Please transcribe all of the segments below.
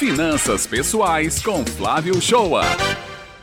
Finanças Pessoais com Flávio Shoa.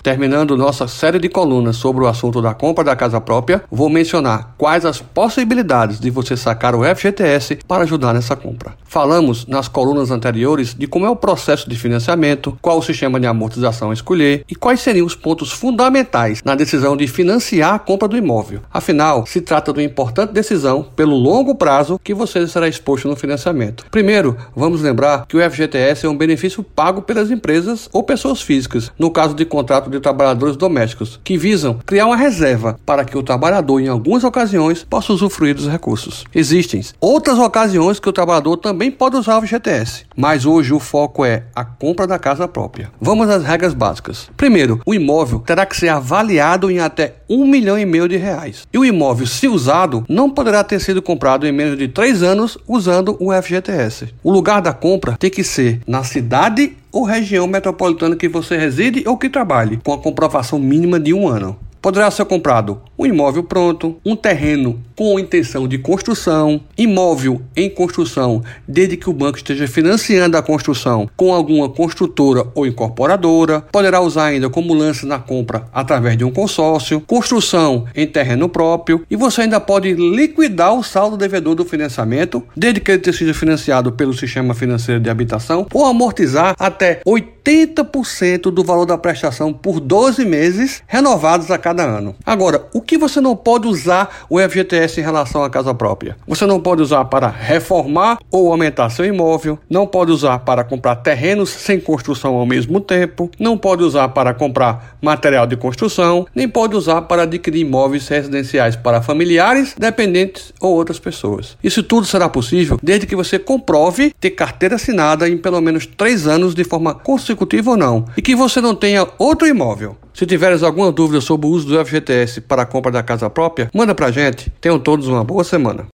Terminando nossa série de colunas sobre o assunto da compra da casa própria, vou mencionar quais as possibilidades de você sacar o FGTS para ajudar nessa compra. Falamos nas colunas anteriores de como é o processo de financiamento, qual o sistema de amortização a escolher e quais seriam os pontos fundamentais na decisão de financiar a compra do imóvel. Afinal, se trata de uma importante decisão pelo longo prazo que você será exposto no financiamento. Primeiro, vamos lembrar que o FGTS é um benefício pago pelas empresas ou pessoas físicas, no caso de contrato de de trabalhadores domésticos, que visam criar uma reserva para que o trabalhador, em algumas ocasiões, possa usufruir dos recursos. Existem outras ocasiões que o trabalhador também pode usar o FGTS, mas hoje o foco é a compra da casa própria. Vamos às regras básicas. Primeiro, o imóvel terá que ser avaliado em até um milhão e meio de reais. E o imóvel, se usado, não poderá ter sido comprado em menos de três anos usando o FGTS. O lugar da compra tem que ser na cidade ou região metropolitana que você reside ou que trabalhe, com a comprovação mínima de um ano. Poderá ser comprado um imóvel pronto, um terreno com intenção de construção, imóvel em construção, desde que o banco esteja financiando a construção com alguma construtora ou incorporadora, poderá usar ainda como lance na compra através de um consórcio, construção em terreno próprio e você ainda pode liquidar o saldo devedor do financiamento, desde que ele tenha sido financiado pelo sistema financeiro de habitação, ou amortizar até 80% do valor da prestação por 12 meses renovados a cada ano. Agora, o que você não pode usar o FGTS em relação à casa própria? Você não pode usar para reformar ou aumentar seu imóvel, não pode usar para comprar terrenos sem construção ao mesmo tempo, não pode usar para comprar material de construção, nem pode usar para adquirir imóveis residenciais para familiares, dependentes ou outras pessoas. Isso tudo será possível desde que você comprove ter carteira assinada em pelo menos três anos de forma consecutiva ou não, e que você não tenha outro imóvel. Se tiveres alguma dúvida sobre o uso do FGTS para a compra da casa própria, manda pra gente. Tenham todos uma boa semana.